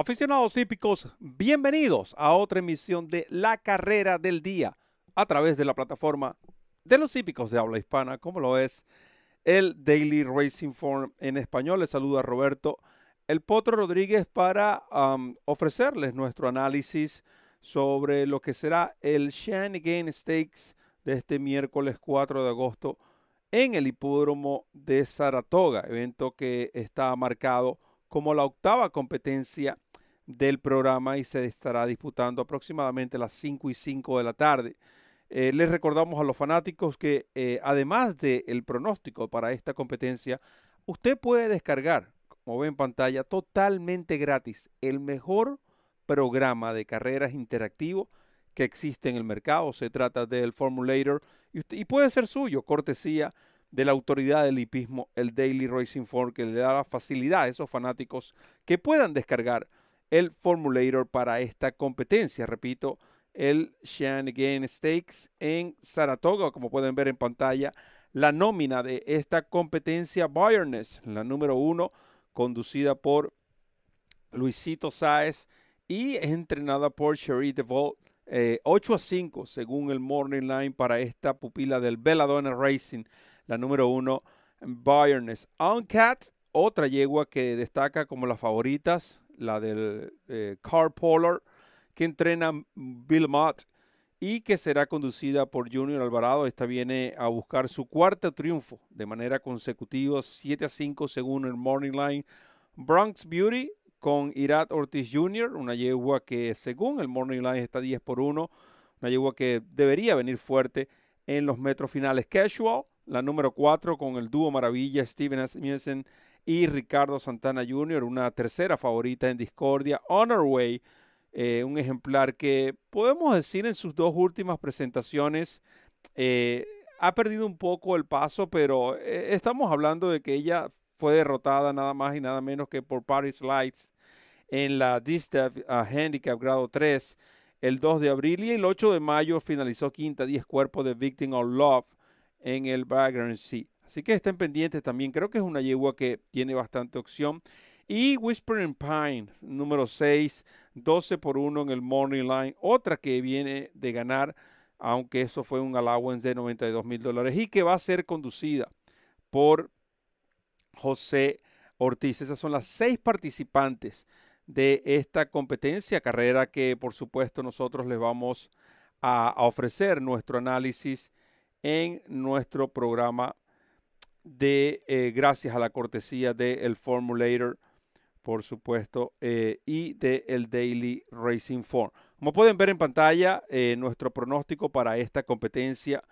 Aficionados hípicos, bienvenidos a otra emisión de La Carrera del Día a través de la plataforma de los hípicos de habla hispana, como lo es el Daily Racing Form en español. Les saluda Roberto El Potro Rodríguez para ofrecerles nuestro análisis sobre lo que será el Shanigan Stakes de este miércoles 4 de agosto en el hipódromo de Saratoga, evento que está marcado como la octava competencia del programa y se estará disputando aproximadamente a las 5 y 5 de la tarde. Eh, les recordamos a los fanáticos que eh, además del pronóstico para esta competencia, usted puede descargar, como ve en pantalla, totalmente gratis el mejor programa de carreras interactivo que existe en el mercado. Se trata del Formulator y, y puede ser suyo, cortesía de la autoridad del hipismo, el Daily Racing Form, que le da la facilidad a esos fanáticos que puedan descargar el Formulator para esta competencia. Repito, el Shanahan Stakes en Saratoga, como pueden ver en pantalla, la nómina de esta competencia Bayerness, la número uno, conducida por Luisito Sáez y entrenada por Cherie DeVault. 8 a 5 según el Morning Line para esta pupila del Belladonna Racing, la número uno, Bayerness. Uncat, otra yegua que destaca como las favoritas, la del eh, Car Polar, que entrena Bill Mott y que será conducida por Junior Alvarado. Esta viene a buscar su cuarto triunfo de manera consecutiva, 7 a 5 según el Morning Line. Bronx Beauty con Irat Ortiz Jr., una yegua que según el Morning Line está 10 por 1, una yegua que debería venir fuerte en los metros finales. Casual, la número 4 con el dúo maravilla Steven Asmussen y Ricardo Santana Jr., una tercera favorita en Discordia. Honor Way, eh, un ejemplar que podemos decir en sus dos últimas presentaciones eh, ha perdido un poco el paso, pero eh, estamos hablando de que ella fue derrotada nada más y nada menos que por Paris Lights en la Distaff Handicap grado 3 el 2 de abril y el 8 de mayo finalizó quinta 10 cuerpos de Victim of Love en el Baggern Sea. Así que estén pendientes también. Creo que es una yegua que tiene bastante opción. Y Whispering Pine, número 6, 12 por 1 en el Morning Line. Otra que viene de ganar, aunque eso fue un allowance de 92 mil dólares y que va a ser conducida por José Ortiz. Esas son las seis participantes de esta competencia, carrera que por supuesto nosotros les vamos a, ofrecer nuestro análisis en nuestro programa de eh, gracias a la cortesía del el Formulator, por supuesto, eh, y del el Daily Racing Form. Como pueden ver en pantalla, eh, nuestro pronóstico para esta competencia.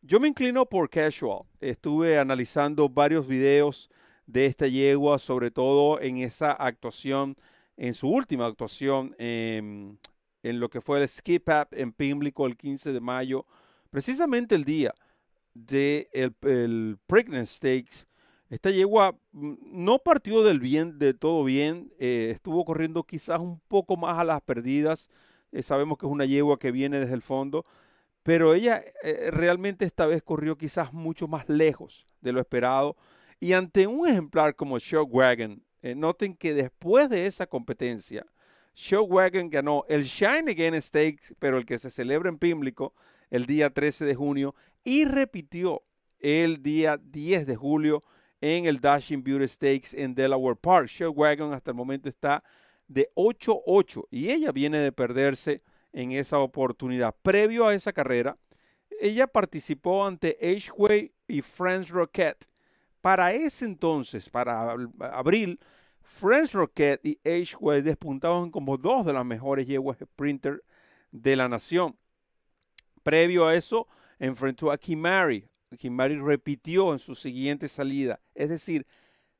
Yo me inclino por Casual. Estuve analizando varios videos de esta yegua, sobre todo en esa actuación, en su última actuación en, en lo que fue el Skip Up en Pimlico el 15 de mayo, precisamente el día de el, Pregnant Stakes. Esta yegua mm, no partió del bien, de todo bien, eh, estuvo corriendo quizás un poco más a las perdidas. Eh, sabemos que es una yegua que viene desde el fondo, pero ella eh, realmente esta vez corrió quizás mucho más lejos de lo esperado. Y ante un ejemplar como Showwagon, noten que después de esa competencia, Showwagon ganó el Shine Again Stakes, pero el que se celebra en Pimlico el día 13 de junio, y repitió el día 10 de julio en el Dashing Beauty Stakes en Delaware Park. Wagon hasta el momento está de 8-8 y ella viene de perderse en esa oportunidad. Previo a esa carrera, ella participó ante H-Way y France Rocket. Para ese entonces, para abril, France Rocket y H-Way despuntaban como dos de las mejores yeguas sprinter de la nación. Previo a eso, enfrentó a Kimari. Kimari repitió en su siguiente salida. Es decir,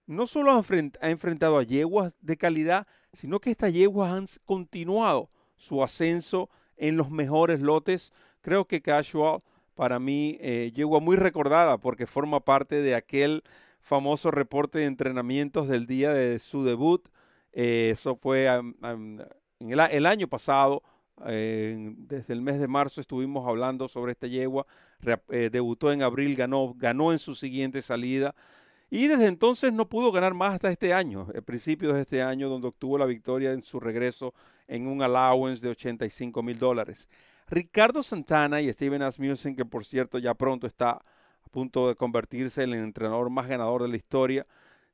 no solo ha, enfrentado a yeguas de calidad, sino que estas yeguas han continuado su ascenso en los mejores lotes. Creo que Casual, para mí, eh, yegua muy recordada porque forma parte de aquel famoso reporte de entrenamientos del día de su debut. Eh, eso fue en el año pasado desde el mes de marzo estuvimos hablando sobre esta yegua. Eh, debutó en abril, ganó, ganó en su siguiente salida. Y desde entonces no pudo ganar más hasta este año, el principio de este año, donde obtuvo la victoria en su regreso en un allowance de 85 mil dólares. Ricardo Santana y Steven Asmussen, que por cierto ya pronto está a punto de convertirse en el entrenador más ganador de la historia,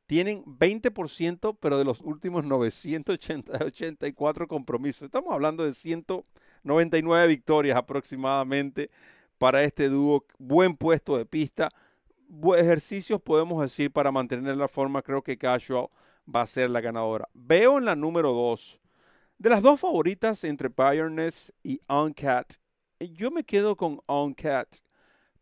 tienen 20%, pero de los últimos 984 compromisos. Estamos hablando de 199 victorias aproximadamente para este dúo. Buen puesto de pista. ejercicios podemos decir para mantener la forma. Creo que Casual va a ser la ganadora. Veo en la número 2. De las dos favoritas entre Bayerness y Uncat, yo me quedo con Uncat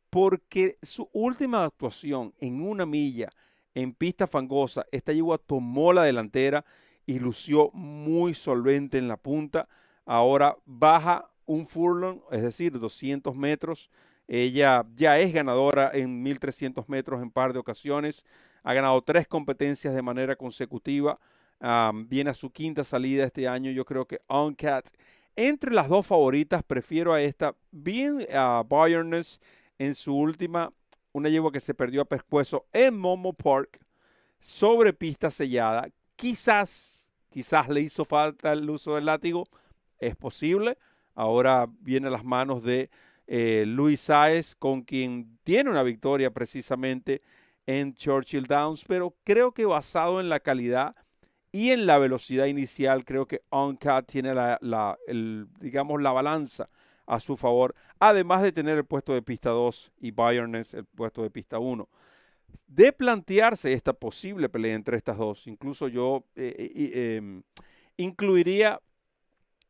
porque su última actuación en una milla en pista fangosa, esta yegua tomó la delantera y lució muy solvente en la punta. Ahora baja un furlong, es decir, 200 metros. Ella ya es ganadora en 1300 metros en par de ocasiones. Ha ganado tres competencias de manera consecutiva. viene a su quinta salida este año. Yo creo que Uncat. Entre las dos favoritas, prefiero a esta. Bien a Bayerness en su última una yegua que se perdió a pescuezo en Momo Park sobre pista sellada. Quizás, quizás le hizo falta el uso del látigo. Es posible. Ahora viene a las manos de eh, Luis Saez, con quien tiene una victoria precisamente en Churchill Downs, pero creo que basado en la calidad y en la velocidad inicial, creo que Uncut tiene la, digamos, la balanza a su favor, además de tener el puesto de pista 2 y Bayerness el puesto de pista 1. De plantearse esta posible pelea entre estas dos, incluso yo eh, eh, em, incluiría,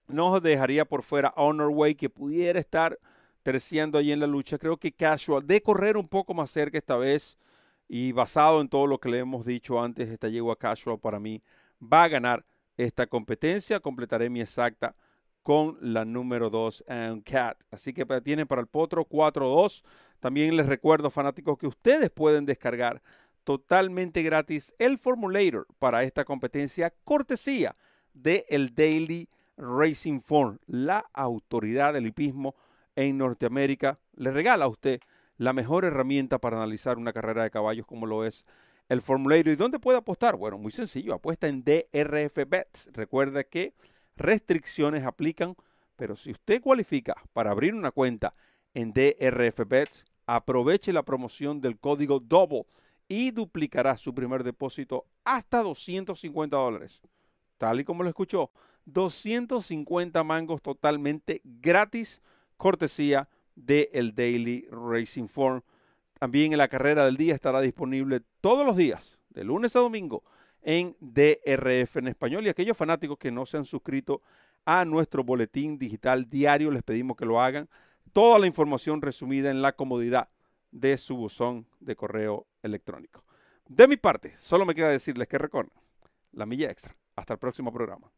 no dejaría por fuera Honor Way que pudiera estar terciando allí en la lucha. Creo que Casual, de correr un poco más cerca esta vez y basado en todo lo que le hemos dicho antes, esta yegua Casual para mí va a ganar esta competencia. Completaré mi exacta con la número 2, Cat. Así que tienen para el Potro 4-2. También les recuerdo, fanáticos, que ustedes pueden descargar totalmente gratis el Formulator para esta competencia, cortesía de el Daily Racing Form, la autoridad del hipismo en Norteamérica. Le regala a usted la mejor herramienta para analizar una carrera de caballos como lo es el Formulator. ¿Y dónde puede apostar? Bueno, muy sencillo, apuesta en DRF Bets. Recuerda que restricciones aplican, pero si usted cualifica para abrir una cuenta en DRF Bets, aproveche la promoción del código DOUBLE y duplicará su primer depósito hasta 250 dólares. Tal y como lo escuchó, 250 mangos totalmente gratis, cortesía de el Daily Racing Form. También en la carrera del día estará disponible todos los días, de lunes a domingo, en DRF en español. Y aquellos fanáticos que no se han suscrito a nuestro boletín digital diario, les pedimos que lo hagan. Toda la información resumida en la comodidad de su buzón de correo electrónico. De mi parte, solo me queda decirles que recorran la milla extra. Hasta el próximo programa.